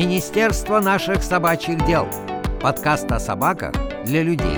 Министерство наших собачьих дел. Подкаст о собаках для людей.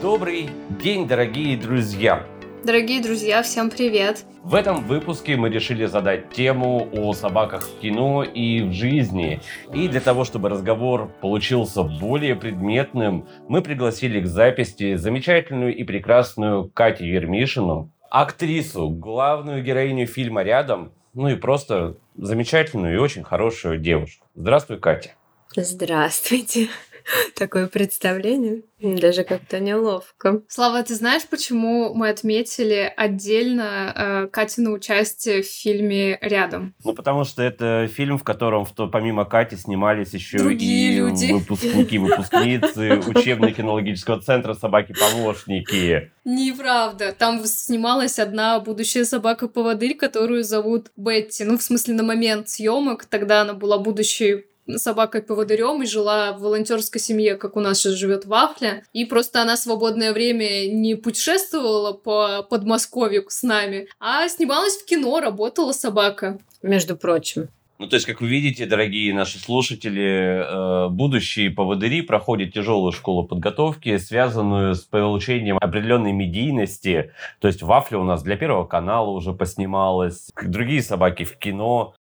Добрый день, дорогие друзья! Дорогие друзья, всем привет! В этом выпуске мы решили задать тему о собаках в кино и в жизни. И для того, чтобы разговор получился более предметным, мы пригласили к записи замечательную и прекрасную Катю Ермишину, актрису, главную героиню фильма «Рядом», ну и просто замечательную и очень хорошую девушку. Здравствуй, Катя. Здравствуйте. Такое представление. Даже как-то неловко. Слава, ты знаешь, почему мы отметили отдельно э, Катину участие в фильме «Рядом»? Ну, потому что это фильм, в котором в то, помимо Кати снимались еще Другие и люди. выпускники, выпускницы учебно-кинологического центра «Собаки-помощники». Неправда. Там снималась одна будущая собака-поводырь, которую зовут Бетти. Ну, в смысле, на момент съемок тогда она была будущей собакой-поводырем и жила в волонтерской семье, как у нас сейчас живет Вафля. И просто она свободное время не путешествовала по Подмосковью с нами, а снималась в кино, работала собака. Между прочим. Ну, то есть, как вы видите, дорогие наши слушатели, э, будущие поводыри проходят тяжелую школу подготовки, связанную с получением определенной медийности. То есть, Вафля у нас для Первого канала уже поснималась, другие собаки в кино.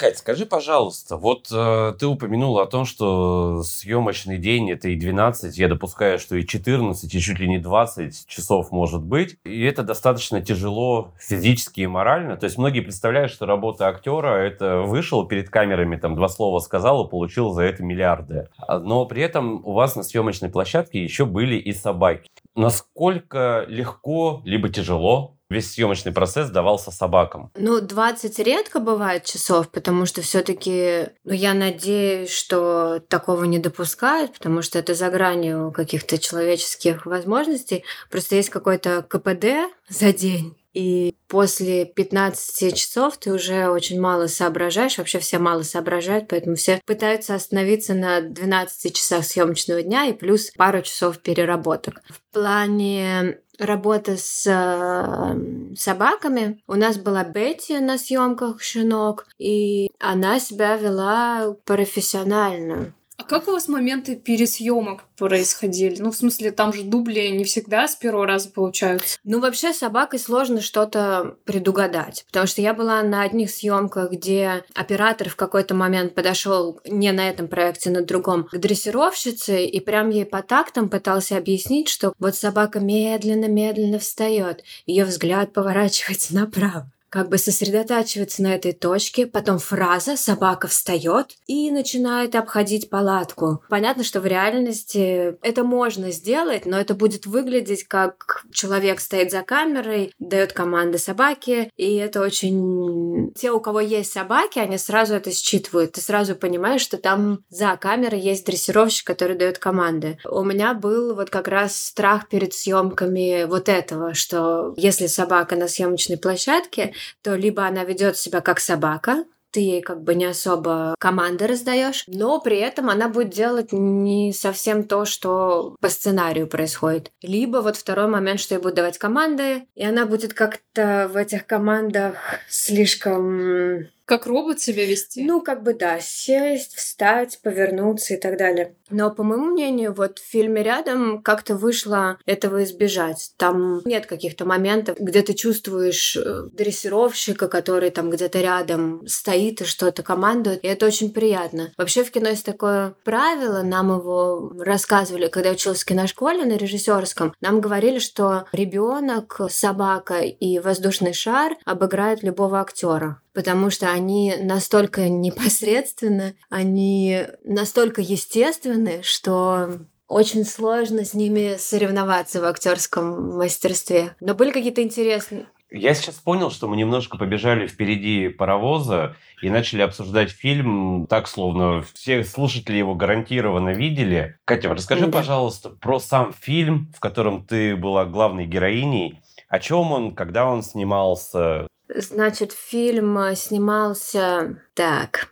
Кать, скажи, пожалуйста, вот э, ты упомянула о том, что съемочный день это и 12, я допускаю, что и 14, и чуть ли не 20 часов может быть. И это достаточно тяжело физически и морально. То есть многие представляют, что работа актера это вышел перед камерами, там два слова сказал и получил за это миллиарды. А, Но при этом у вас на съемочной площадке еще были и собаки. Насколько легко либо тяжело весь съемочный процесс давался собакам? Ну, 20 редко бывает часов, потому что все таки ну, я надеюсь, что такого не допускают, потому что это за гранью каких-то человеческих возможностей. Просто есть какой-то КПД за день, и после 15 часов ты уже очень мало соображаешь, вообще все мало соображают, поэтому все пытаются остановиться на 12 часах съемочного дня и плюс пару часов переработок. В плане работы с э, собаками. У нас была Бетти на съемках щенок, и она себя вела профессионально. А как у вас моменты пересъемок происходили? Ну, в смысле, там же дубли не всегда с первого раза получаются. Ну, вообще, с собакой сложно что-то предугадать, потому что я была на одних съемках, где оператор в какой-то момент подошел не на этом проекте, на другом, к дрессировщице и прям ей по тактам пытался объяснить, что вот собака медленно-медленно встает, ее взгляд поворачивается направо как бы сосредотачивается на этой точке, потом фраза «собака встает» и начинает обходить палатку. Понятно, что в реальности это можно сделать, но это будет выглядеть как человек стоит за камерой, дает команды собаке, и это очень... Те, у кого есть собаки, они сразу это считывают. Ты сразу понимаешь, что там за камерой есть дрессировщик, который дает команды. У меня был вот как раз страх перед съемками вот этого, что если собака на съемочной площадке, то либо она ведет себя как собака, ты ей как бы не особо команды раздаешь, но при этом она будет делать не совсем то, что по сценарию происходит. Либо вот второй момент, что ей будут давать команды, и она будет как-то в этих командах слишком Как робот себя вести? ну, как бы да, сесть, встать, повернуться и так далее. Но, по моему мнению, вот в фильме рядом как-то вышло этого избежать. Там нет каких-то моментов, где ты чувствуешь э, дрессировщика, который там где-то рядом стоит и что-то командует, и это очень приятно. Вообще в кино есть такое правило, нам его рассказывали, когда я училась в киношколе на режиссерском, нам говорили, что ребенок, собака и воздушный шар обыграют любого актера потому что они настолько непосредственны, они настолько естественны, что очень сложно с ними соревноваться в актерском мастерстве. Но были какие-то интересные. Я сейчас понял, что мы немножко побежали впереди паровоза и начали обсуждать фильм так, словно все слушатели его гарантированно видели. Катя, расскажи, Да. пожалуйста, про сам фильм, в котором ты была главной героиней. О чем он, когда он снимался? Значит, фильм э, снимался так.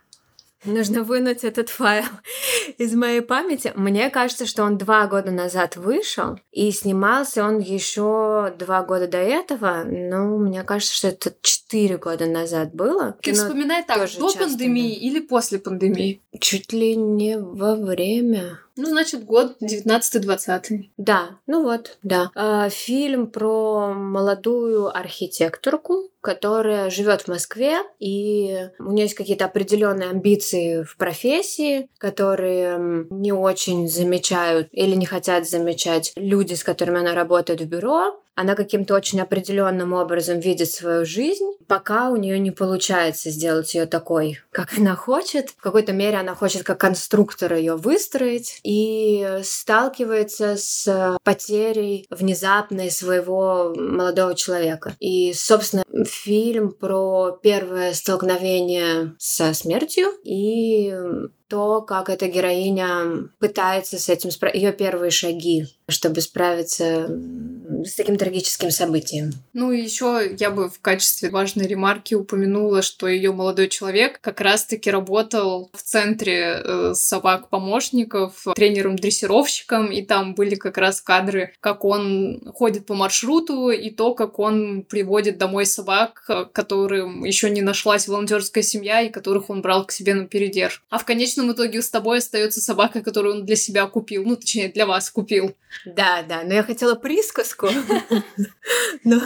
Нужно вынуть этот файл из моей памяти. Мне кажется, что он два года назад вышел, и снимался он еще два года до этого. Ну, мне кажется, что это четыре года назад было. Ты вспоминай так, до пандемии или после пандемии? Чуть ли не во время. Ну, значит, год 19-20. Да, ну вот, да. А, фильм про молодую архитекторку, которая живет в Москве, и у нее есть какие-то определенные амбиции в профессии, которые не очень замечают или не хотят замечать люди, с которыми она работает в бюро она каким-то очень определенным образом видит свою жизнь, пока у нее не получается сделать ее такой, как она хочет. В какой-то мере она хочет как конструктор ее выстроить и сталкивается с потерей внезапной своего молодого человека. И, собственно, фильм про первое столкновение со смертью и то, как эта героиня пытается с этим справиться, ее первые шаги, чтобы справиться с таким трагическим событием. Ну и еще я бы в качестве важной ремарки упомянула, что ее молодой человек как раз-таки работал в центре э, собак-помощников тренером-дрессировщиком, и там были как раз кадры, как он ходит по маршруту, и то, как он приводит домой собак, которым еще не нашлась волонтерская семья, и которых он брал к себе на передерж. А в конечном итоге с тобой остается собака, которую он для себя купил. Ну, точнее, для вас купил. Да, да, но я хотела присказку. но,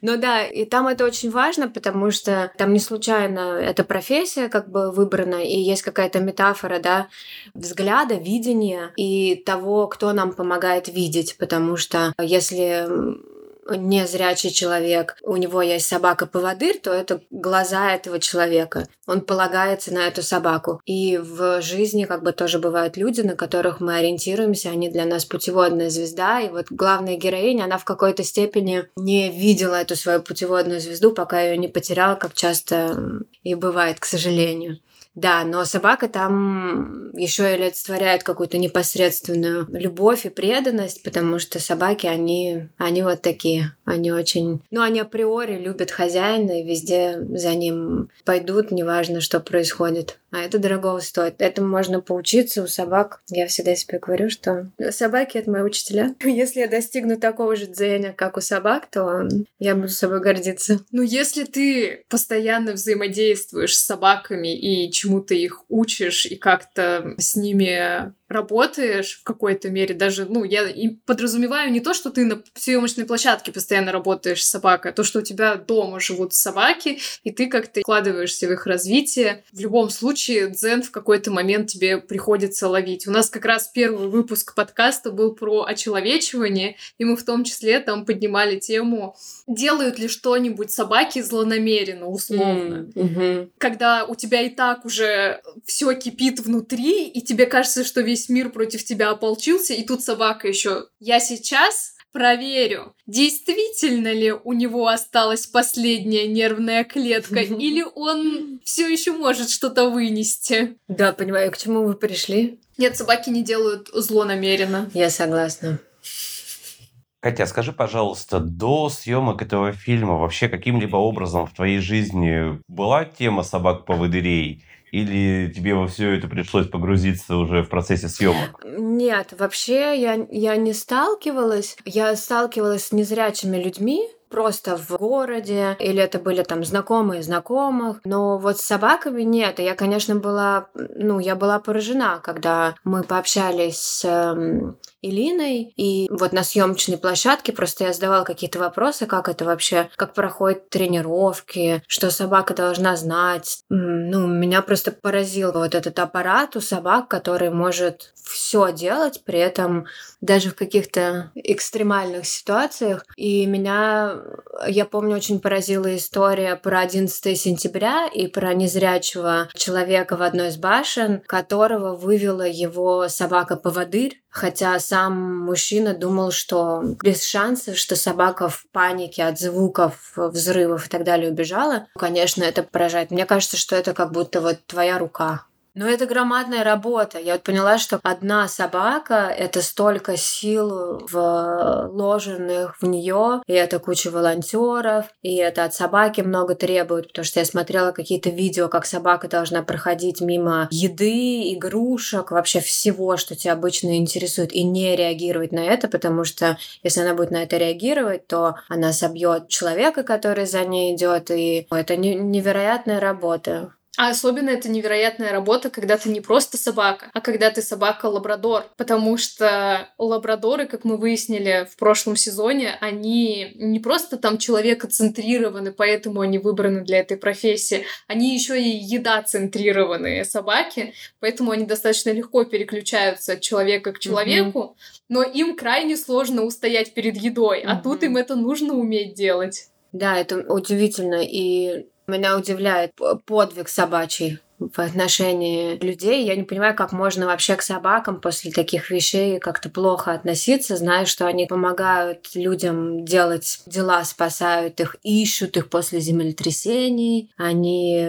но да, и там это очень важно, потому что там не случайно эта профессия как бы выбрана, и есть какая-то метафора, да, взгляда, видения и того, кто нам помогает видеть, потому что если незрячий человек, у него есть собака-поводырь, то это глаза этого человека. Он полагается на эту собаку. И в жизни как бы тоже бывают люди, на которых мы ориентируемся, они для нас путеводная звезда. И вот главная героиня, она в какой-то степени не видела эту свою путеводную звезду, пока ее не потеряла, как часто и бывает, к сожалению. Да, но собака там еще олицетворяет какую-то непосредственную любовь и преданность, потому что собаки, они, они вот такие. Они очень... Ну, они априори любят хозяина и везде за ним пойдут, неважно, что происходит. А это дорого стоит. Этому можно поучиться у собак. Я всегда себе говорю, что собаки — это мои учителя. Если я достигну такого же дзеня, как у собак, то я буду собой гордиться. Ну, если ты постоянно взаимодействуешь с собаками и чему-то их учишь, и как-то с ними работаешь в какой-то мере, даже, ну, я и подразумеваю не то, что ты на съемочной площадке постоянно работаешь с собакой, а то, что у тебя дома живут собаки, и ты как-то вкладываешься в их развитие. В любом случае, дзен в какой-то момент тебе приходится ловить. У нас как раз первый выпуск подкаста был про очеловечивание, и мы в том числе там поднимали тему, делают ли что-нибудь собаки злонамеренно, условно. Mm-hmm. Когда у тебя и так уже все кипит внутри, и тебе кажется, что весь весь мир против тебя ополчился, и тут собака еще. Я сейчас проверю, действительно ли у него осталась последняя нервная клетка, или он все еще может что-то вынести. Да, понимаю, к чему вы пришли. Нет, собаки не делают зло намеренно. Я согласна. Катя, скажи, пожалуйста, до съемок этого фильма вообще каким-либо образом в твоей жизни была тема собак-поводырей? Или тебе во все это пришлось погрузиться уже в процессе съемок? Нет, вообще я, я не сталкивалась. Я сталкивалась с незрячими людьми, просто в городе, или это были там знакомые знакомых. Но вот с собаками нет. И я, конечно, была, ну, я была поражена, когда мы пообщались с эм, Илиной, и вот на съемочной площадке просто я задавала какие-то вопросы, как это вообще, как проходят тренировки, что собака должна знать. Ну, меня просто поразил вот этот аппарат у собак, который может все делать, при этом даже в каких-то экстремальных ситуациях. И меня, я помню, очень поразила история про 11 сентября и про незрячего человека в одной из башен, которого вывела его собака-поводырь, Хотя сам мужчина думал, что без шансов, что собака в панике от звуков, взрывов и так далее убежала. Конечно, это поражает. Мне кажется, что это как будто вот твоя рука Но это громадная работа. Я вот поняла, что одна собака — это столько сил вложенных в нее, и это куча волонтеров, и это от собаки много требует, потому что я смотрела какие-то видео, как собака должна проходить мимо еды, игрушек, вообще всего, что тебя обычно интересует, и не реагировать на это, потому что если она будет на это реагировать, то она собьет человека, который за ней идет, и это невероятная работа. А особенно это невероятная работа, когда ты не просто собака, а когда ты собака-лабрадор. Потому что лабрадоры, как мы выяснили в прошлом сезоне, они не просто там человекоцентрированы, поэтому они выбраны для этой профессии. Они еще и еда-центрированные собаки, поэтому они достаточно легко переключаются от человека к человеку, mm-hmm. но им крайне сложно устоять перед едой, mm-hmm. а тут им это нужно уметь делать. Да, это удивительно. И меня удивляет подвиг собачий в отношении людей. Я не понимаю, как можно вообще к собакам после таких вещей как-то плохо относиться, зная, что они помогают людям делать дела, спасают их, ищут их после землетрясений. Они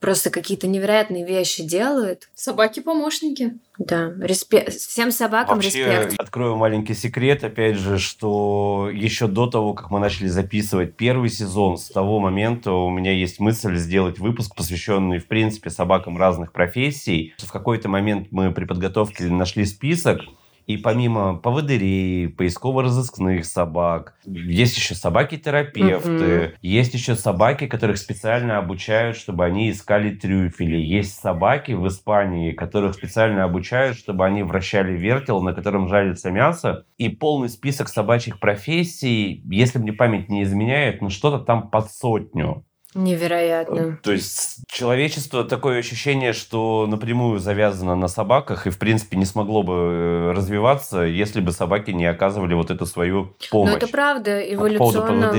просто какие-то невероятные вещи делают. Собаки-помощники. Да, респект. Всем собакам Вообще, респект. Открою маленький секрет, опять же, что еще до того, как мы начали записывать первый сезон, с того момента у меня есть мысль сделать выпуск, посвященный, в принципе, собакам разных профессий. В какой-то момент мы при подготовке нашли список, и помимо поводырей, поисково-розыскных собак, есть еще собаки-терапевты, mm-hmm. есть еще собаки, которых специально обучают, чтобы они искали трюфели. Есть собаки в Испании, которых специально обучают, чтобы они вращали вертел, на котором жарится мясо. И полный список собачьих профессий, если мне память не изменяет, ну что-то там под сотню. Невероятно. То есть человечество такое ощущение, что напрямую завязано на собаках и, в принципе, не смогло бы э, развиваться, если бы собаки не оказывали вот эту свою помощь. Ну, это правда. Эволюционно...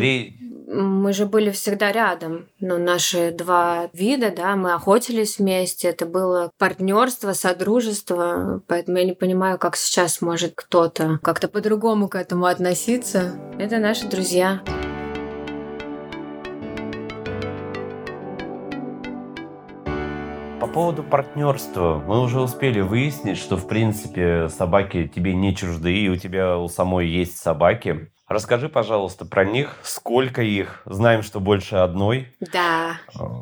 Мы же были всегда рядом. Ну, наши два вида, да, мы охотились вместе. Это было партнерство, содружество. Поэтому я не понимаю, как сейчас может кто-то как-то по-другому к этому относиться. Это наши друзья. По поводу партнерства, мы уже успели выяснить, что, в принципе, собаки тебе не чужды, и у тебя у самой есть собаки. Расскажи, пожалуйста, про них. Сколько их? Знаем, что больше одной. Да.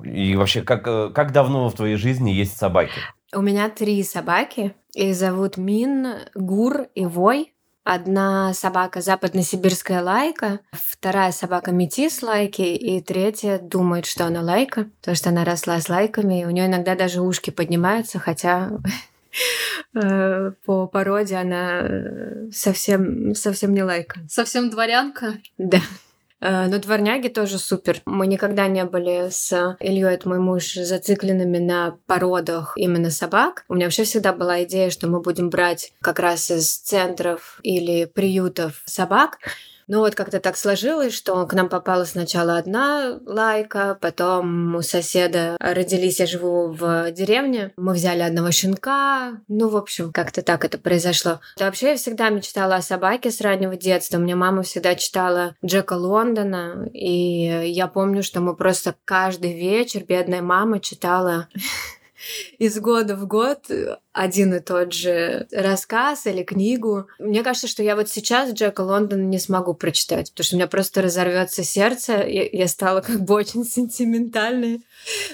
И вообще, как, как давно в твоей жизни есть собаки? У меня три собаки. Их зовут Мин, Гур и Вой. Одна собака западносибирская лайка, вторая собака метис лайки, и третья думает, что она лайка, потому что она росла с лайками, и у нее иногда даже ушки поднимаются, хотя э, по породе она совсем, совсем не лайка. Совсем дворянка? Да. Э, но дворняги тоже супер. Мы никогда не были с Ильей, это мой муж, зацикленными на породах именно собак. У меня вообще всегда была идея, что мы будем брать как раз из центров или приютов собак, ну вот как-то так сложилось, что к нам попала сначала одна лайка, потом у соседа родились, я живу в деревне, мы взяли одного щенка, ну, в общем, как-то так это произошло. Вообще я всегда мечтала о собаке с раннего детства. Меня мама всегда читала Джека Лондона, и я помню, что мы просто каждый вечер, бедная мама читала из года в год один и тот же рассказ или книгу. Мне кажется, что я вот сейчас Джека Лондона не смогу прочитать, потому что у меня просто разорвется сердце. Я, я стала как бы очень сентиментальной.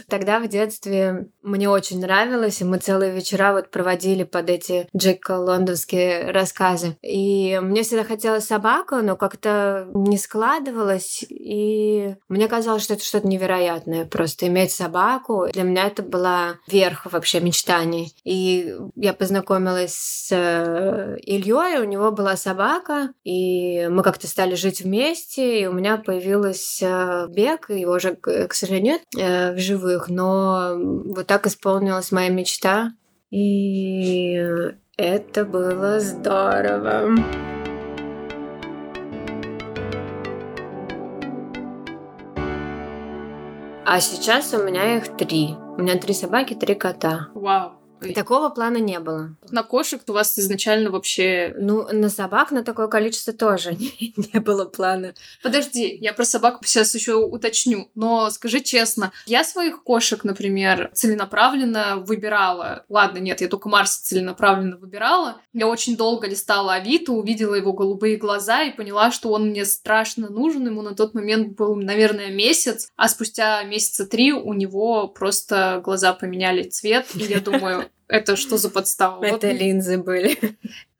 Тогда в детстве мне очень нравилось, и мы целые вечера вот проводили под эти Джека лондонские рассказы. И мне всегда хотелось собаку, но как-то не складывалось, и мне казалось, что это что-то невероятное, просто иметь собаку. Для меня это была верх вообще мечтаний. И я познакомилась с э, Ильей, у него была собака, и мы как-то стали жить вместе, и у меня появилась э, бег, его уже, к сожалению, э, в живых, но вот так исполнилась моя мечта, и это было здорово. А сейчас у меня их три. У меня три собаки, три кота. Вау. Такого плана не было. На кошек у вас изначально вообще... Ну, на собак на такое количество тоже не, было плана. Подожди, я про собак сейчас еще уточню. Но скажи честно, я своих кошек, например, целенаправленно выбирала. Ладно, нет, я только Марса целенаправленно выбирала. Я очень долго листала Авито, увидела его голубые глаза и поняла, что он мне страшно нужен. Ему на тот момент был, наверное, месяц, а спустя месяца три у него просто глаза поменяли цвет, и я думаю, это что за подстава? Это Вот линзы были.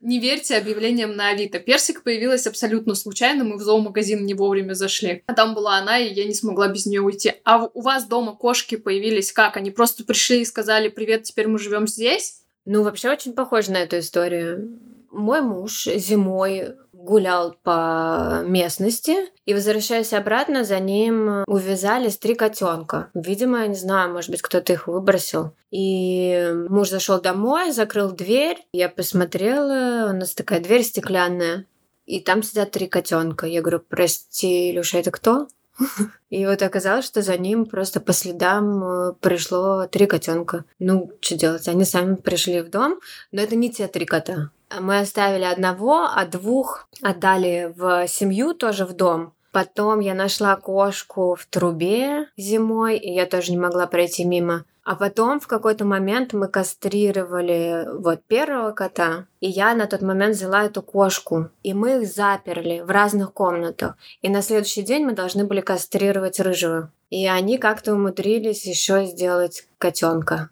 не верьте объявлениям на Авито. Персик появилась абсолютно случайно, мы в зоомагазин не вовремя зашли. А там была она, и я не смогла без нее уйти. А у вас дома кошки появились как? Они просто пришли и сказали, привет, теперь мы живем здесь? Ну, вообще очень похоже на эту историю. Мой муж зимой гулял по местности, и, возвращаясь обратно, за ним увязались три котенка. Видимо, я не знаю, может быть, кто-то их выбросил. И муж зашел домой, закрыл дверь. Я посмотрела, у нас такая дверь стеклянная. И там сидят три котенка. Я говорю, прости, Илюша, это кто? И вот оказалось, что за ним просто по следам э, пришло три котенка. Ну, что делать? Они сами пришли в дом, но это не те три кота. Мы оставили одного, а двух отдали в семью, тоже в дом. Потом я нашла кошку в трубе зимой, и я тоже не могла пройти мимо. А потом в какой-то момент мы кастрировали вот первого кота, и я на тот момент взяла эту кошку, и мы их заперли в разных комнатах. И на следующий день мы должны были кастрировать рыжего. И они как-то умудрились еще сделать котенка.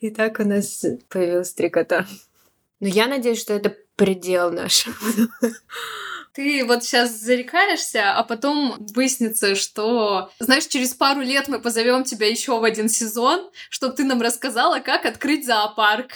И так у нас появилось три кота. Но я надеюсь, что это предел наш. Ты вот сейчас зарекаешься, а потом выяснится, что, знаешь, через пару лет мы позовем тебя еще в один сезон, чтобы ты нам рассказала, как открыть зоопарк.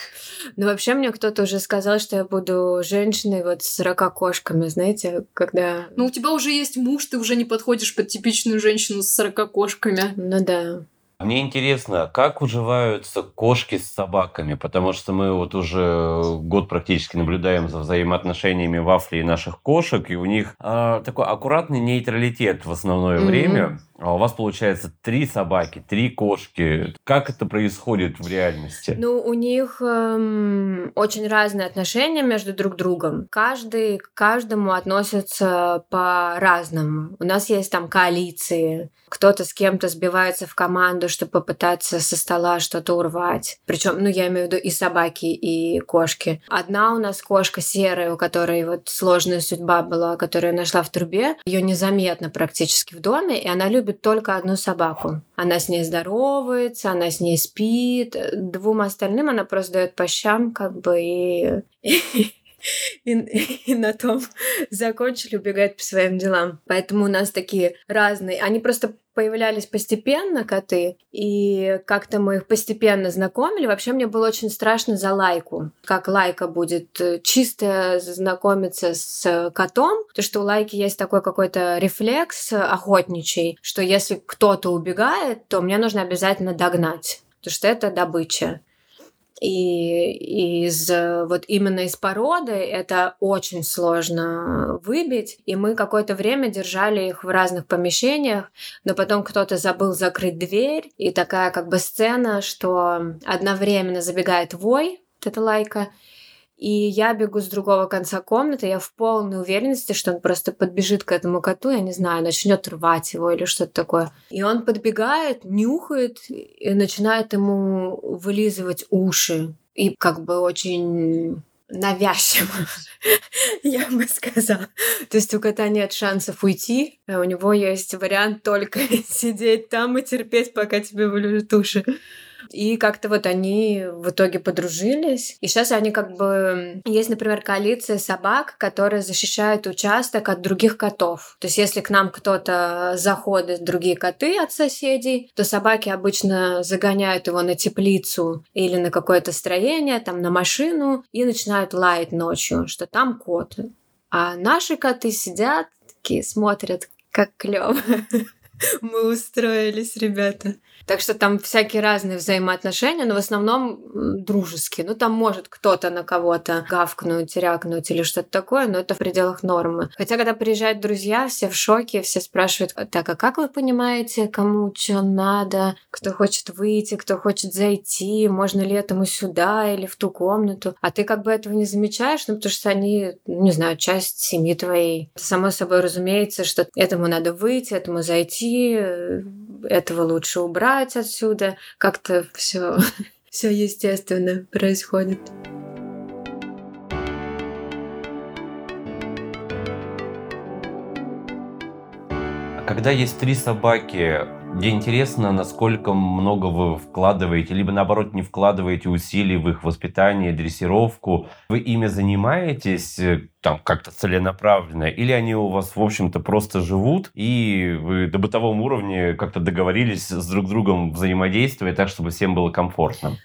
Но вообще мне кто-то уже сказал, что я буду женщиной вот с 40 кошками, знаете, когда... Но у тебя уже есть муж, ты уже не подходишь под типичную женщину с 40 кошками. Ну да. Мне интересно, как уживаются кошки с собаками, потому что мы вот уже год практически наблюдаем за взаимоотношениями вафли и наших кошек, и у них а, такой аккуратный нейтралитет в основное Мгм. время. А у вас получается три собаки, три кошки. Как это происходит в реальности? Ну, у них эм, очень разные отношения между друг другом. Каждый к каждому относится по-разному. У нас есть там коалиции. Кто-то с кем-то сбивается в команду, чтобы попытаться со стола что-то урвать. Причем, ну, я имею в виду и собаки, и кошки. Одна у нас кошка серая, у которой вот сложная судьба была, которую я нашла в трубе. Ее незаметно практически в доме, и она любит только одну собаку. Она с ней здоровается, она с ней спит. Двум остальным она просто дает по щам, как бы, и... И, и на том закончили, убегать по своим делам. Поэтому у нас такие разные. Они просто появлялись постепенно, коты, и как-то мы их постепенно знакомили. Вообще мне было очень страшно за Лайку. Как Лайка будет э, чисто знакомиться с котом, то что у Лайки есть такой какой-то рефлекс охотничий, что если кто-то убегает, то мне нужно обязательно догнать, потому что это добыча. И из э, вот именно из породы это очень сложно выбить. И мы какое-то время держали их в разных помещениях, но потом кто-то забыл закрыть дверь, и такая как бы сцена, что одновременно забегает вой, эта лайка, и я бегу с другого конца комнаты, я в полной уверенности, что он просто подбежит к этому коту, я не знаю, начнет рвать его или что-то такое. И он подбегает, нюхает и начинает ему вылизывать уши. И как бы очень навязчиво, я бы сказала. То есть у кота нет шансов уйти, а у него есть вариант только сидеть там и терпеть, пока тебе вылежат уши. И как-то вот они в итоге подружились. И сейчас они как бы... Есть, например, коалиция собак, которые защищают участок от других котов. То есть если к нам кто-то заходит, другие коты от соседей, то собаки обычно загоняют его на теплицу или на какое-то строение, там на машину, и начинают лаять ночью, что там кот. А наши коты сидят, такие смотрят, как клево. Мы устроились, ребята. Так что там всякие разные взаимоотношения, но в основном дружеские. Ну, там может кто-то на кого-то гавкнуть, рякнуть или что-то такое, но это в пределах нормы. Хотя, когда приезжают друзья, все в шоке, все спрашивают, так, а как вы понимаете, кому что надо, кто хочет выйти, кто хочет зайти, можно ли этому сюда или в ту комнату? А ты как бы этого не замечаешь, ну, потому что они, не знаю, часть семьи твоей. Само собой разумеется, что этому надо выйти, этому зайти, этого лучше убрать отсюда. Как-то все все естественно происходит. Когда есть три собаки, мне интересно, насколько много вы вкладываете, либо наоборот не вкладываете усилий в их воспитание, дрессировку. Вы ими занимаетесь э, там как-то целенаправленно, или они у вас, в общем-то, просто живут, и вы до бытовом уровне как-то договорились с друг другом взаимодействовать так, чтобы всем было комфортно?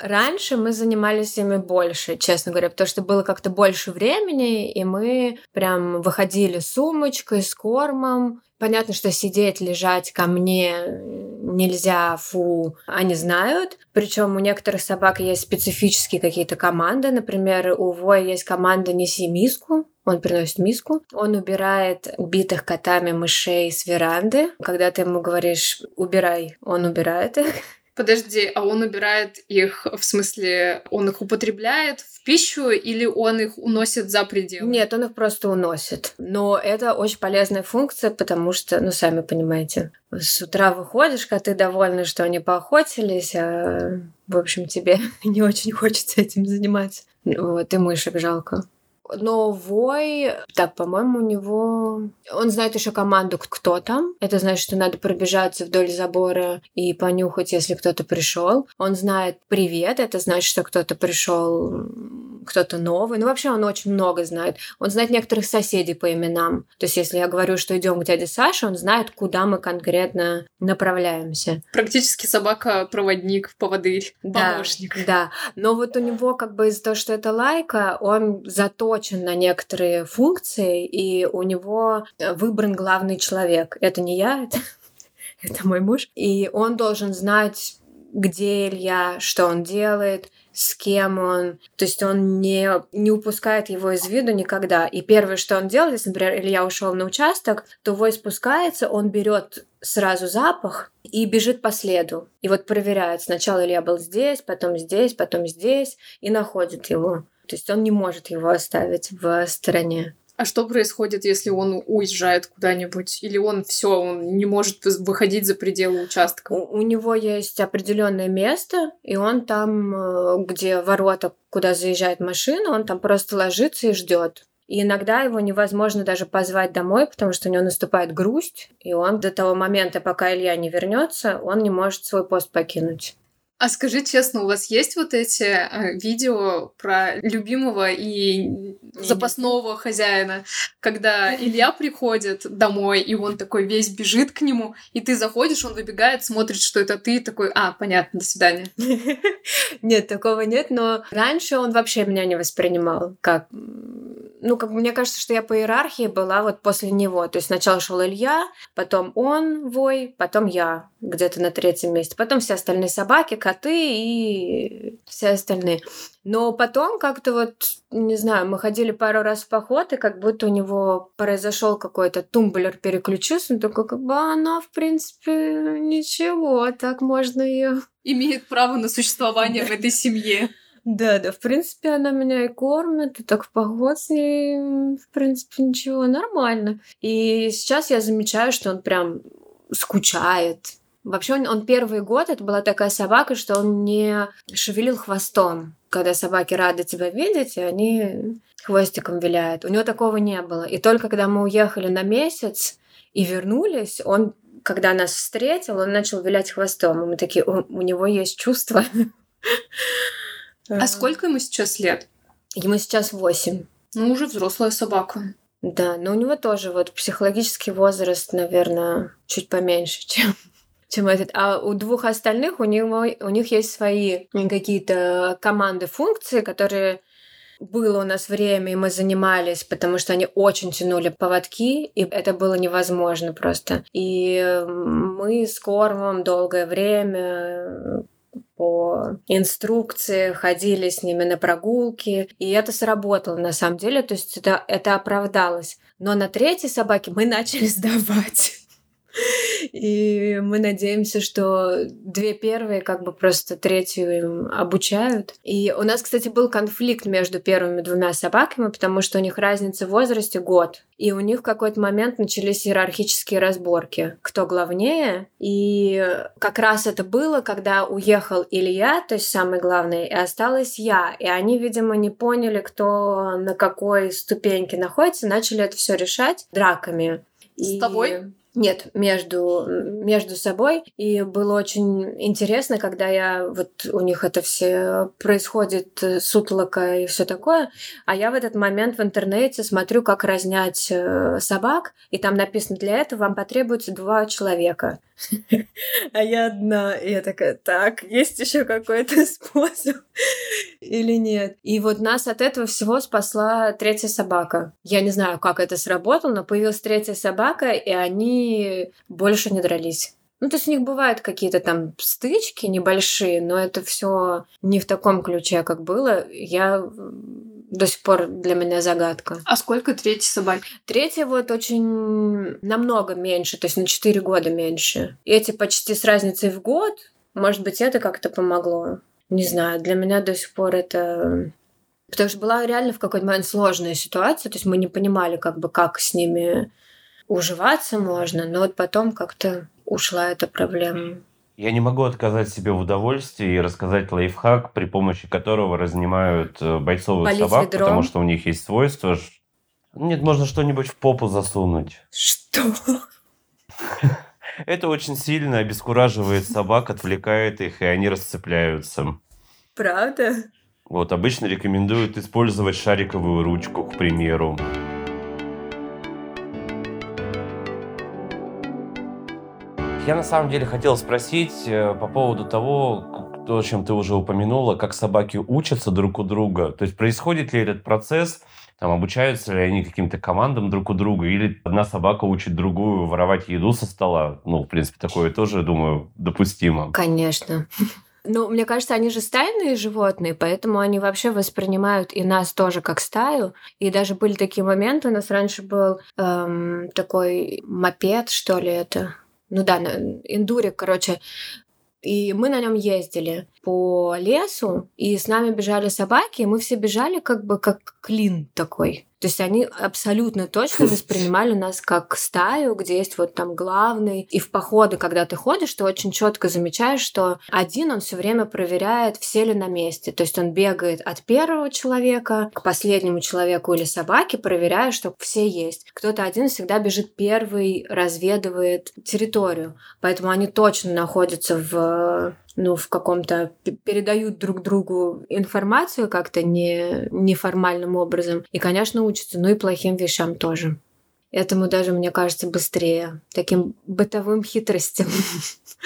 Раньше мы занимались ими больше, честно говоря, потому что было как-то больше времени, и мы прям выходили с сумочкой, с кормом, Понятно, что сидеть, лежать ко мне нельзя, фу, они знают. Причем у некоторых собак есть специфические какие-то команды. Например, у Воя есть команда «Неси миску», он приносит миску, он убирает убитых котами мышей с веранды. Когда ты ему говоришь «убирай», он убирает их. Подожди, а он убирает их, в смысле, он их употребляет в пищу или он их уносит за пределы? Нет, он их просто уносит. Но это очень полезная функция, потому что, ну, сами понимаете, с утра выходишь, а ты довольна, что они поохотились, а, в общем, тебе не очень хочется этим заниматься. Вот, и мышек жалко. Но Вой, так, по-моему, у него... Он знает еще команду «Кто там?». Это значит, что надо пробежаться вдоль забора и понюхать, если кто-то пришел. Он знает «Привет», это значит, что кто-то пришел кто-то новый. Ну, вообще он очень много знает. Он знает некоторых соседей по именам. То есть, если я говорю, что идем к дяде Саше, он знает, куда мы конкретно направляемся. Практически собака-проводник, поводырь, да, помощник. Да, но вот у него как бы из-за того, что это лайка, он заточен на некоторые функции, и у него выбран главный человек. Это не я, это, это мой муж. И он должен знать, где Илья, что он делает, с кем он. То есть он не, не упускает его из виду никогда. И первое, что он делает, если, например, Илья ушел на участок, то Вой спускается, он берет сразу запах и бежит по следу. И вот проверяет. Сначала Илья был здесь, потом здесь, потом здесь, и находит его. То есть он не может его оставить в стороне. А что происходит, если он уезжает куда-нибудь? Или он все, он не может выходить за пределы участка? У, у него есть определенное место, и он там, э, где ворота, куда заезжает машина, он там просто ложится и ждет. И иногда его невозможно даже позвать домой, потому что у него наступает грусть, и он до того момента, пока Илья не вернется, он не может свой пост покинуть. А скажи честно, у вас есть вот эти э, видео про любимого и запасного хозяина, когда Илья приходит домой, и он такой весь бежит к нему, и ты заходишь, он выбегает, смотрит, что это ты, такой, а, понятно, до свидания. Нет, такого нет, но раньше он вообще меня не воспринимал как ну, как мне кажется, что я по иерархии была вот после него. То есть сначала шел Илья, потом он, Вой, потом я где-то на третьем месте. Потом все остальные собаки, коты и все остальные. Но потом как-то вот, не знаю, мы ходили пару раз в поход, и как будто у него произошел какой-то тумблер переключился, он такой, как бы она, в принципе, ничего, так можно ее имеет право на существование в этой семье. Да, да, в принципе, она меня и кормит, и так в поход с ней, в принципе, ничего, нормально. И сейчас я замечаю, что он прям скучает. Вообще, он, он первый год, это была такая собака, что он не шевелил хвостом. Когда собаки рады тебя видеть, и они хвостиком виляют. У него такого не было. И только когда мы уехали на месяц и вернулись, он когда нас встретил, он начал вилять хвостом. И мы такие, у, у него есть чувство. А сколько ему сейчас лет? Ему сейчас восемь. Ну, уже взрослая собака. Да, но у него тоже вот психологический возраст, наверное, чуть поменьше, чем чем этот. А у двух остальных у него у них есть свои какие-то команды функции, которые было у нас время, и мы занимались, потому что они очень тянули поводки, и это было невозможно просто. И мы с Кормом долгое время по инструкции, ходили с ними на прогулки, и это сработало на самом деле, то есть это, это оправдалось. Но на третьей собаке мы начали сдавать. И мы надеемся, что две первые как бы просто третью им обучают. И у нас, кстати, был конфликт между первыми двумя собаками, потому что у них разница в возрасте год. И у них в какой-то момент начались иерархические разборки. Кто главнее? И как раз это было, когда уехал Илья, то есть самый главный, и осталась я. И они, видимо, не поняли, кто на какой ступеньке находится, начали это все решать драками. С и... тобой? Нет, между, между собой. И было очень интересно, когда я вот у них это все происходит, э, сутлока и все такое. А я в этот момент в интернете смотрю, как разнять э, собак, и там написано, для этого вам потребуется два человека. А я одна. И я такая, так, есть еще какой-то способ или нет? И вот нас от этого всего спасла третья собака. Я не знаю, как это сработало, но появилась третья собака, и они больше не дрались. Ну, то есть у них бывают какие-то там стычки небольшие, но это все не в таком ключе, как было. Я до сих пор для меня загадка. А сколько третьей собаки? Третья вот очень намного меньше, то есть на 4 года меньше. И эти почти с разницей в год, может быть, это как-то помогло. Не знаю, для меня до сих пор это... Потому что была реально в какой-то момент сложная ситуация, то есть мы не понимали, как бы, как с ними уживаться можно, но вот потом как-то ушла эта проблема. Я не могу отказать себе в удовольствии и рассказать лайфхак, при помощи которого разнимают э, бойцовых Болить собак, ведром. потому что у них есть свойства. Нет, можно что-нибудь в попу засунуть. Что? Это очень сильно обескураживает собак, отвлекает их, и они расцепляются. Правда? Вот, обычно рекомендуют использовать шариковую ручку, к примеру. Я на самом деле хотел спросить э, по поводу того, то, о чем ты уже упомянула, как собаки учатся друг у друга. То есть происходит ли этот процесс, там, обучаются ли они каким-то командам друг у друга, или одна собака учит другую воровать еду со стола. Ну, в принципе, такое тоже, думаю, допустимо. Конечно. Ну, мне кажется, они же стайные животные, поэтому они вообще воспринимают и нас тоже как стаю. И даже были такие моменты, у нас раньше был эм, такой мопед, что ли, это ну да, индурик, короче, и мы на нем ездили по лесу, и с нами бежали собаки, и мы все бежали как бы как клин такой. То есть они абсолютно точно воспринимали нас как стаю, где есть вот там главный. И в походы, когда ты ходишь, ты очень четко замечаешь, что один он все время проверяет, все ли на месте. То есть он бегает от первого человека к последнему человеку или собаке, проверяя, что все есть. Кто-то один всегда бежит первый, разведывает территорию. Поэтому они точно находятся в ну, в каком-то передают друг другу информацию как-то не, неформальным образом. И, конечно, учатся, ну и плохим вещам тоже. Этому даже, мне кажется, быстрее. Таким бытовым хитростям.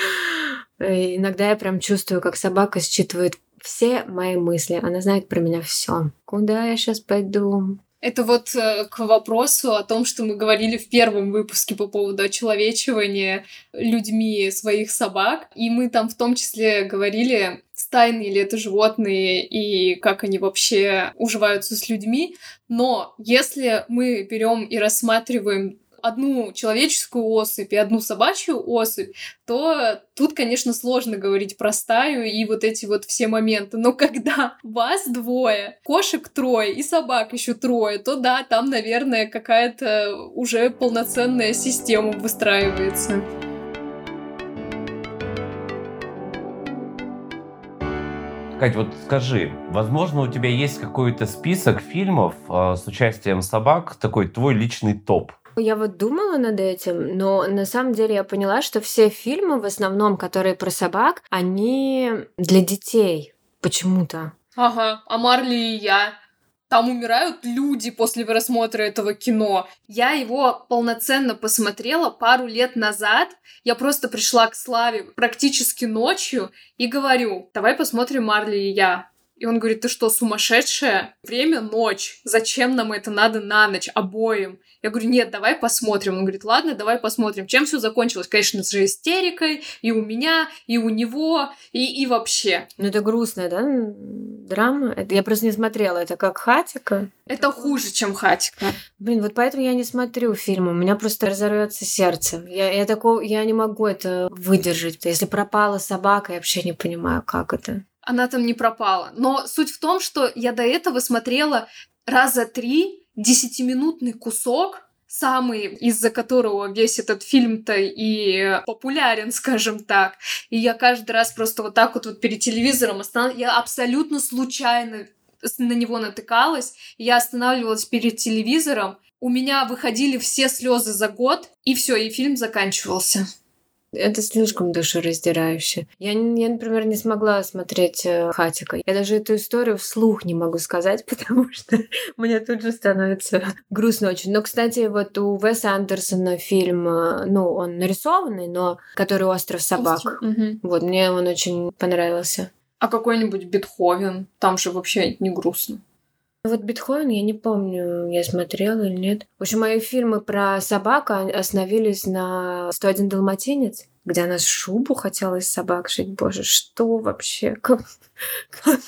Иногда я прям чувствую, как собака считывает все мои мысли. Она знает про меня все. Куда я сейчас пойду? Это вот э, к вопросу о том, что мы говорили в первом выпуске по поводу очеловечивания людьми своих собак. И мы там в том числе говорили, стайные ли это животные и как они вообще уживаются с людьми. Но если мы берем и рассматриваем одну человеческую особь и одну собачью особь, то тут, конечно, сложно говорить про стаю и вот эти вот все моменты. Но когда вас двое, кошек трое и собак еще трое, то да, там, наверное, какая-то уже полноценная система выстраивается. Кать, вот скажи, возможно, у тебя есть какой-то список фильмов э, с участием собак, такой твой личный топ? Я вот думала над этим, но на самом деле я поняла, что все фильмы, в основном, которые про собак, они для детей почему-то. Ага, а Марли и я. Там умирают люди после просмотра этого кино. Я его полноценно посмотрела пару лет назад. Я просто пришла к Славе практически ночью и говорю, давай посмотрим Марли и я. И он говорит, ты что, сумасшедшая? Время ночь. Зачем нам это надо на ночь обоим? Я говорю, нет, давай посмотрим. Он говорит, ладно, давай посмотрим. Чем все закончилось? Конечно же, истерикой и у меня, и у него, и, и вообще. Ну, это грустная, да, драма? Это, я просто не смотрела. Это как Хатика? Это хуже, чем Хатика. Блин, вот поэтому я не смотрю фильмы. У меня просто разорвется сердце. Я, я такого, я не могу это выдержать. Если пропала собака, я вообще не понимаю, как это она там не пропала. Но суть в том, что я до этого смотрела раза три десятиминутный кусок, самый, из-за которого весь этот фильм-то и популярен, скажем так. И я каждый раз просто вот так вот, вот перед телевизором останов... я абсолютно случайно на него натыкалась, я останавливалась перед телевизором, у меня выходили все слезы за год, и все, и фильм заканчивался. Это слишком душераздирающе. Я, я, например, не смогла смотреть э, Хатика. Я даже эту историю вслух не могу сказать, потому что мне тут же становится грустно очень. Но, кстати, вот у Веса Андерсона фильм, э, ну, он нарисованный, но который «Остров собак». Угу. Вот, мне он очень понравился. А какой-нибудь Бетховен? Там же вообще не грустно. Вот Бетховен, я не помню, я смотрела или нет. В общем, мои фильмы про собак остановились на «101 далматинец», где она шубу хотела из собак шить. Боже, что вообще? Как, как,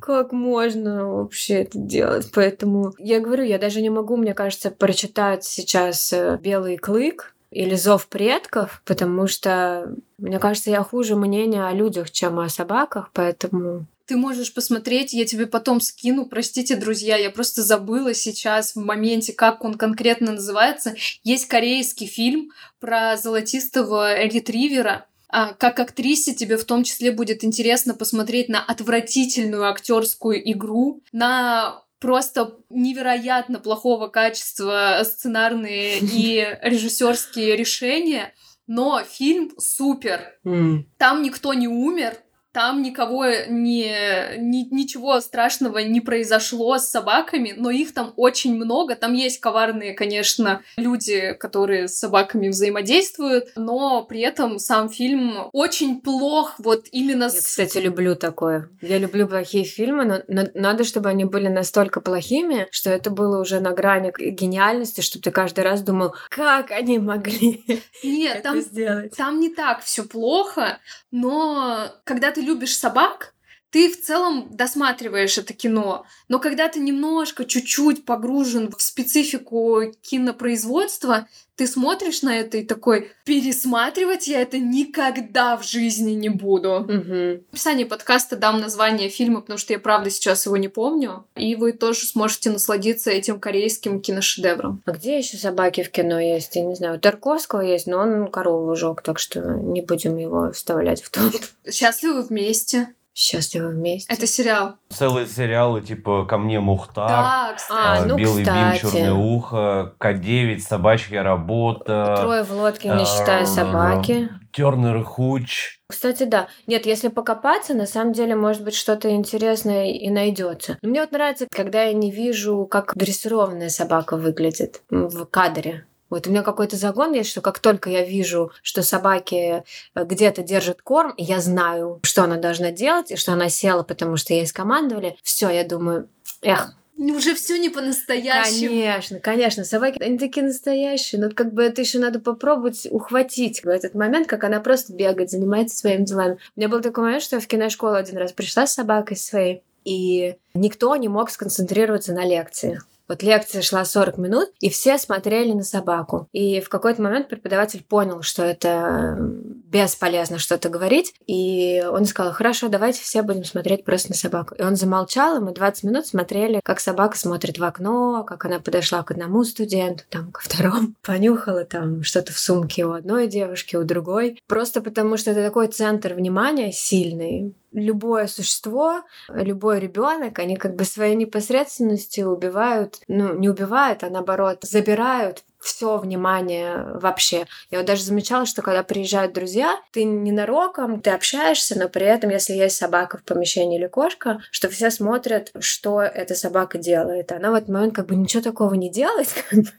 как можно вообще это делать? Поэтому я говорю, я даже не могу, мне кажется, прочитать сейчас э, «Белый клык», или зов предков, потому что, мне кажется, я хуже мнения о людях, чем о собаках, поэтому ты можешь посмотреть, я тебе потом скину. Простите, друзья, я просто забыла сейчас в моменте, как он конкретно называется. Есть корейский фильм про золотистого ретривера. А, как актрисе тебе в том числе будет интересно посмотреть на отвратительную актерскую игру, на просто невероятно плохого качества сценарные и режиссерские решения. Но фильм супер. Mm. Там никто не умер, там никого не, ни, ничего страшного не произошло с собаками, но их там очень много. Там есть коварные, конечно, люди, которые с собаками взаимодействуют, но при этом сам фильм очень плох вот именно Я, с... кстати, люблю такое. Я люблю плохие фильмы, но надо, чтобы они были настолько плохими, что это было уже на грани гениальности, чтобы ты каждый раз думал, как они могли Нет, там, сделать. там не так все плохо, но когда ты любишь собак, ты в целом досматриваешь это кино, но когда ты немножко, чуть-чуть погружен в специфику кинопроизводства, ты смотришь на это и такой, пересматривать я это никогда в жизни не буду. Угу. В описании подкаста дам название фильма, потому что я правда сейчас его не помню, и вы тоже сможете насладиться этим корейским киношедевром. А где еще собаки в кино есть? Я не знаю, у Тарковского есть, но он корову жёг, так что не будем его вставлять в топ. Счастливы вместе. Счастливы вместе. Это сериал. Целые сериалы типа «Ко мне Мухтар», да, кстати. А, ну, «Белый кстати. бим, черное ухо», «К9», «Собачья работа». «Трое в лодке, не считая а, собаки». Тернер Хуч. Кстати, да. Нет, если покопаться, на самом деле, может быть, что-то интересное и найдется. Но мне вот нравится, когда я не вижу, как дрессированная собака выглядит в кадре. Вот у меня какой-то загон есть, что как только я вижу, что собаки э, где-то держат корм, я знаю, что она должна делать, и что она села, потому что ей скомандовали, все, я думаю, эх, уже все не по-настоящему. Конечно, конечно, собаки, они такие настоящие, но как бы это еще надо попробовать ухватить в этот момент, как она просто бегает, занимается своими делами. У меня был такой момент, что я в киношколу один раз пришла с собакой своей, и никто не мог сконцентрироваться на лекции. Вот лекция шла 40 минут, и все смотрели на собаку. И в какой-то момент преподаватель понял, что это бесполезно что-то говорить, и он сказал, хорошо, давайте все будем смотреть просто на собаку. И он замолчал, и мы 20 минут смотрели, как собака смотрит в окно, как она подошла к одному студенту, там, ко второму, понюхала там что-то в сумке у одной девушки, у другой. Просто потому, что это такой центр внимания сильный, любое существо, любой ребенок, они как бы своей непосредственностью убивают, ну, не убивают, а наоборот, забирают все внимание вообще. Я вот даже замечала, что когда приезжают друзья, ты ненароком, ты общаешься, но при этом, если есть собака в помещении или кошка, что все смотрят, что эта собака делает. Она в этот момент как бы ничего такого не делает, как бы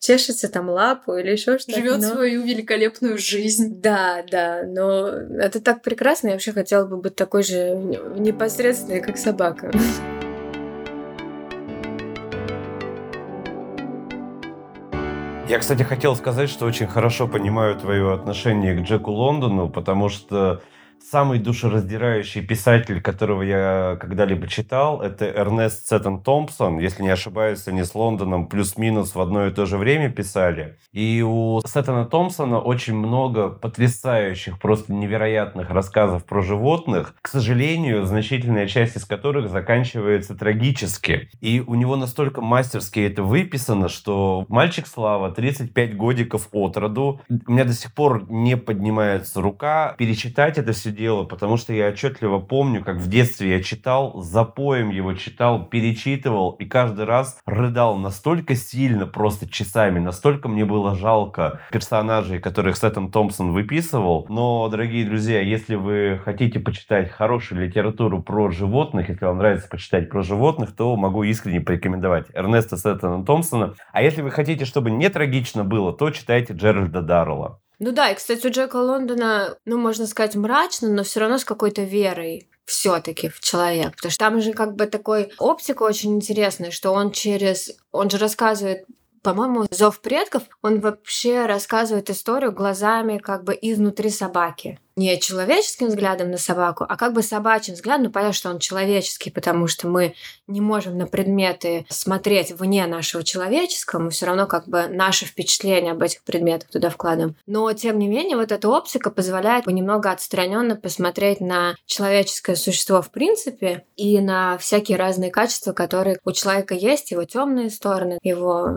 чешется там лапу или еще что-то. Живет но... свою великолепную жизнь. Да, да, но это так прекрасно. Я вообще хотела бы быть такой же непосредственной, как собака. Я, кстати, хотел сказать, что очень хорошо понимаю твое отношение к Джеку Лондону, потому что самый душераздирающий писатель, которого я когда-либо читал, это Эрнест Сеттон Томпсон. Если не ошибаюсь, они с Лондоном плюс-минус в одно и то же время писали. И у Сеттона Томпсона очень много потрясающих, просто невероятных рассказов про животных. К сожалению, значительная часть из которых заканчивается трагически. И у него настолько мастерски это выписано, что «Мальчик Слава», 35 годиков от роду, у меня до сих пор не поднимается рука перечитать это все дело, потому что я отчетливо помню, как в детстве я читал, запоем его читал, перечитывал, и каждый раз рыдал настолько сильно, просто часами, настолько мне было жалко персонажей, которых Сеттон Томпсон выписывал. Но, дорогие друзья, если вы хотите почитать хорошую литературу про животных, если вам нравится почитать про животных, то могу искренне порекомендовать Эрнеста Сеттона Томпсона. А если вы хотите, чтобы не трагично было, то читайте Джеральда Даррелла. Ну да, и, кстати, у Джека Лондона, ну, можно сказать, мрачно, но все равно с какой-то верой все-таки в человека. Потому что там же как бы такой оптика очень интересная, что он через... Он же рассказывает по-моему, «Зов предков», он вообще рассказывает историю глазами как бы изнутри собаки не человеческим взглядом на собаку, а как бы собачьим взглядом. Ну, понятно, что он человеческий, потому что мы не можем на предметы смотреть вне нашего человеческого, мы все равно как бы наше впечатление об этих предметах туда вкладываем. Но, тем не менее, вот эта оптика позволяет немного отстраненно посмотреть на человеческое существо в принципе и на всякие разные качества, которые у человека есть, его темные стороны, его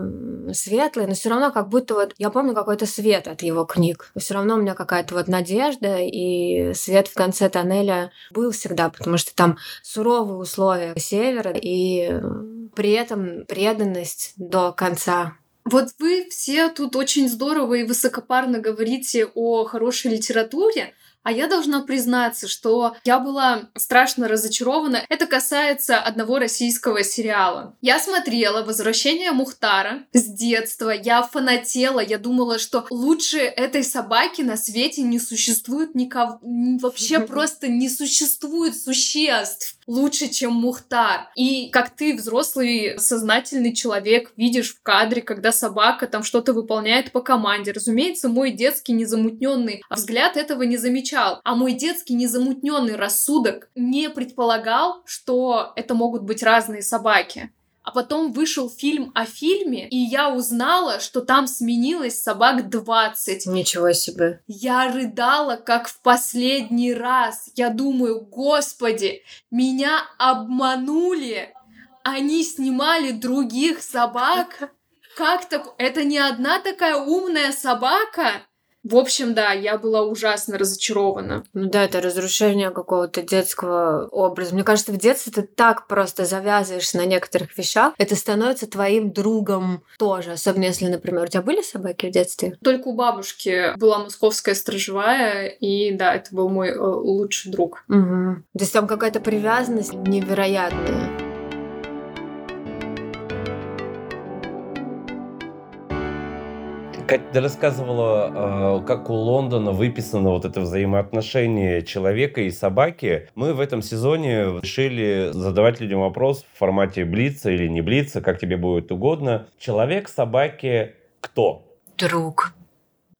светлые, но все равно как будто вот я помню какой-то свет от его книг. Все равно у меня какая-то вот надежда и свет в конце тоннеля был всегда, потому что там суровые условия севера и при этом преданность до конца. Вот вы все тут очень здорово и высокопарно говорите о хорошей литературе, а я должна признаться, что я была страшно разочарована. Это касается одного российского сериала. Я смотрела «Возвращение Мухтара» с детства. Я фанатела. Я думала, что лучше этой собаки на свете не существует никого. Вообще просто не существует существ лучше, чем Мухтар. И как ты, взрослый, сознательный человек, видишь в кадре, когда собака там что-то выполняет по команде. Разумеется, мой детский незамутненный взгляд этого не замечал. А мой детский незамутненный рассудок не предполагал, что это могут быть разные собаки. А потом вышел фильм о фильме, и я узнала, что там сменилось собак 20. Ничего себе. Я рыдала, как в последний раз. Я думаю, господи, меня обманули. Они снимали других собак. Как так? Это не одна такая умная собака? В общем, да, я была ужасно разочарована. Ну да, это разрушение какого-то детского образа. Мне кажется, в детстве ты так просто завязываешься на некоторых вещах, это становится твоим другом тоже. Особенно если, например, у тебя были собаки в детстве? Только у бабушки была московская стражевая, и да, это был мой э, лучший друг. Угу. То есть там какая-то привязанность невероятная. Катя, ты рассказывала, э, как у Лондона выписано вот это взаимоотношение человека и собаки. Мы в этом сезоне решили задавать людям вопрос в формате блица или не блица, как тебе будет угодно. Человек собаке кто? Друг.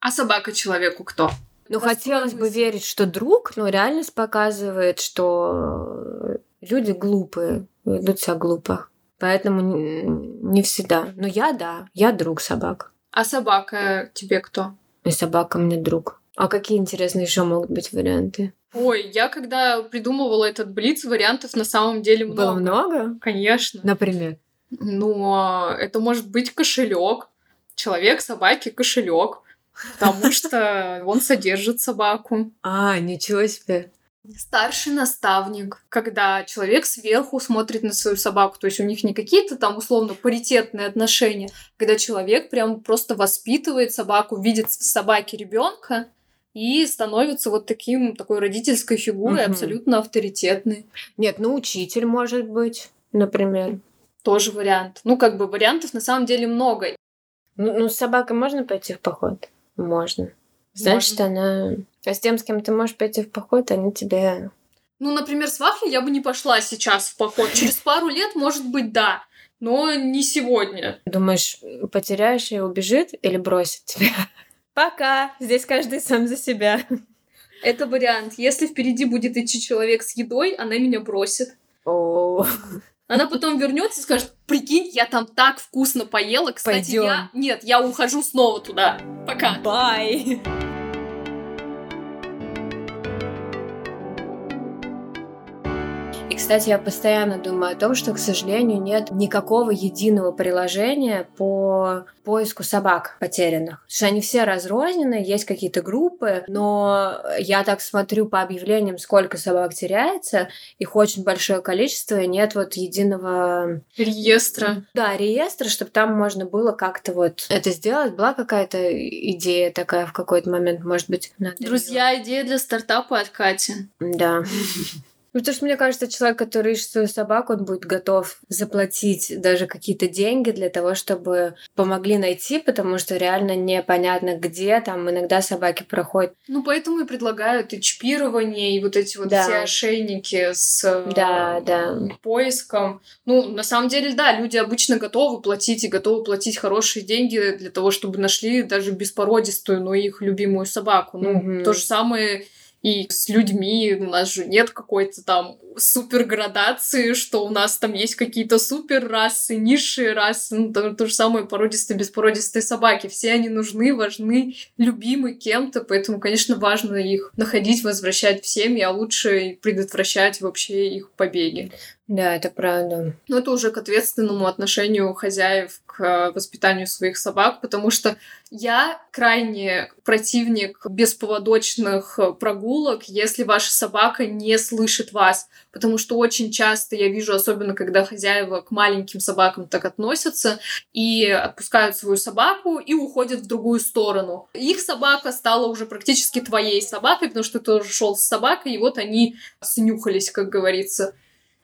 А собака человеку кто? Ну, хотелось бы верить, что друг, но реальность показывает, что люди глупые, ведут себя глупо. Поэтому не всегда. Но я, да, я друг собак. А собака тебе кто? И собака мне друг. А какие интересные еще могут быть варианты? Ой, я когда придумывала этот блиц, вариантов на самом деле много. Было много? Конечно. Например? Ну, это может быть кошелек. Человек, собаки, кошелек. Потому что он содержит собаку. А, ничего себе. Старший наставник, когда человек сверху смотрит на свою собаку, то есть у них не какие-то там условно паритетные отношения, когда человек прям просто воспитывает собаку, видит в собаке ребенка и становится вот таким такой родительской фигурой, Мгм. абсолютно авторитетной. Нет, ну учитель может быть, например. Тоже вариант. Ну, как бы вариантов на самом деле много. Ну, ну, с собакой можно пойти в поход? Можно. Значит, она... А с тем, с кем ты можешь пойти в поход, они тебе... Ну, например, с вафлей я бы не пошла сейчас в поход. Через пару лет, может быть, да. Но не сегодня. Думаешь, потеряешь и убежит или бросит тебя? Пока. Здесь каждый сам за себя. Это вариант. Если впереди будет идти человек с едой, она меня бросит. О, Она потом вернется и скажет, прикинь, я там так вкусно поела. Кстати, Пойдём. я... Нет, я ухожу снова туда. Пока. бай. Кстати, я постоянно думаю о том, что, к сожалению, нет никакого единого приложения по поиску собак потерянных. Потому что они все разрознены, есть какие-то группы, но я так смотрю по объявлениям, сколько собак теряется, их очень большое количество, и нет вот единого Реестра. да, реестр, чтобы там можно было как-то вот это сделать. Была какая-то идея такая в какой-то момент, может быть, надо Друзья, идея для стартапа от Кати. Да. Ну, потому что мне кажется, человек, который ищет свою собаку, он будет готов заплатить даже какие-то деньги для того, чтобы помогли найти, потому что реально непонятно, где там иногда собаки проходят. Ну, поэтому и предлагают и чипирование, и вот эти вот Да. все ошейники с э, Да, да. поиском. Ну, на самом деле, да, люди обычно готовы платить и готовы платить хорошие деньги для того, чтобы нашли даже беспородистую, но их любимую собаку. Ну, Мгм. то же самое и с людьми. У нас же нет какой-то там супер градации, что у нас там есть какие-то супер расы, низшие расы, ну, то, то же самое породистые, беспородистые собаки. Все они нужны, важны, любимы кем-то, поэтому, конечно, важно их находить, возвращать в семьи, а лучше предотвращать вообще их побеги. Да, это правда. Но это уже к ответственному отношению хозяев к воспитанию своих собак, потому что я крайне противник бесповодочных прогулок, если ваша собака не слышит вас. Потому что очень часто я вижу, особенно когда хозяева к маленьким собакам так относятся, и отпускают свою собаку и уходят в другую сторону. Их собака стала уже практически твоей собакой, потому что ты тоже шел с собакой, и вот они снюхались, как говорится.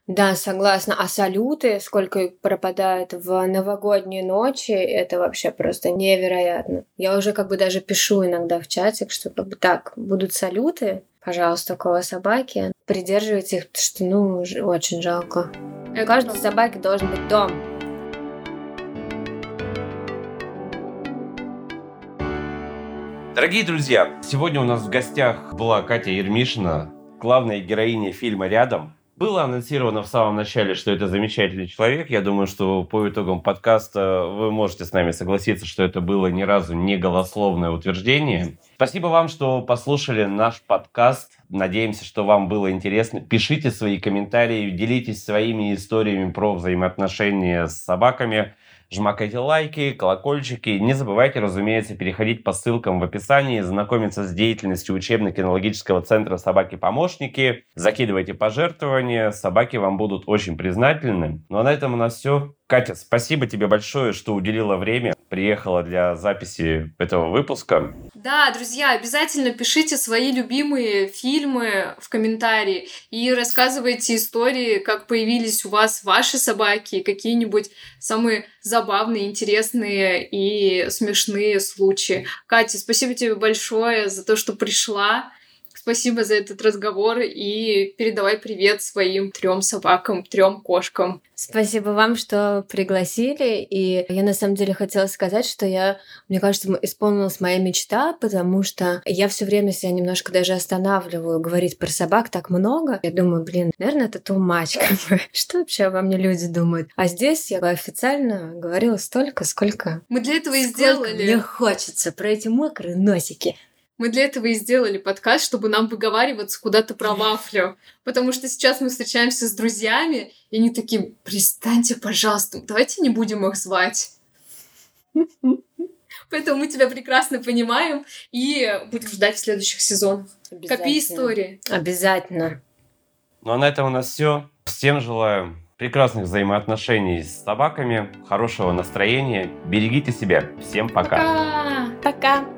Да, согласна. А салюты, сколько их пропадает в новогодние ночи, это вообще просто невероятно. Я уже как бы даже пишу иногда в чатик, что как бы так, будут салюты, пожалуйста, около собаки. Придерживайте их, потому что, ну, очень жалко. У каждой собаки должен быть дом. Дорогие друзья, сегодня у нас в гостях была Катя Ермишина, главная героиня фильма «Рядом». Было анонсировано в самом начале, что это замечательный человек. Я думаю, что по итогам подкаста вы можете с нами согласиться, что это было ни разу не голословное утверждение. Спасибо вам, что послушали наш подкаст. Надеемся, что вам было интересно. Пишите свои комментарии, делитесь своими историями про взаимоотношения с собаками. Жмакайте лайки, колокольчики. Не забывайте, разумеется, переходить по ссылкам в описании, знакомиться с деятельностью учебно-кинологического центра «Собаки-помощники». Закидывайте пожертвования, собаки вам будут очень признательны. Ну а на этом у нас все. Катя, спасибо тебе большое, что уделила время, приехала для записи этого выпуска. Да, друзья, обязательно пишите свои любимые фильмы в комментарии и рассказывайте истории, как появились у вас ваши собаки, какие-нибудь самые забавные, интересные и смешные случаи. Катя, спасибо тебе большое за то, что пришла. Спасибо за этот разговор и передавай привет своим трем собакам, трем кошкам. Спасибо вам, что пригласили. И я на самом деле хотела сказать, что я, мне кажется, исполнилась моя мечта, потому что я все время себя немножко даже останавливаю говорить про собак так много. Я думаю, блин, наверное, это too much. как бы. Что вообще обо мне люди думают? А здесь я официально говорила столько, сколько Мы для этого и сделали. мне хочется про эти мокрые носики. Мы для этого и сделали подкаст, чтобы нам выговариваться куда-то про вафлю. Потому что сейчас мы встречаемся с друзьями, и они такие, пристаньте, пожалуйста, давайте не будем их звать. Поэтому мы тебя прекрасно понимаем и будем ждать в следующих сезонах. Копи истории. Обязательно. Ну а на этом у нас все. Всем желаю прекрасных взаимоотношений с собаками, хорошего настроения. Берегите себя. Всем пока. Пока. Пока.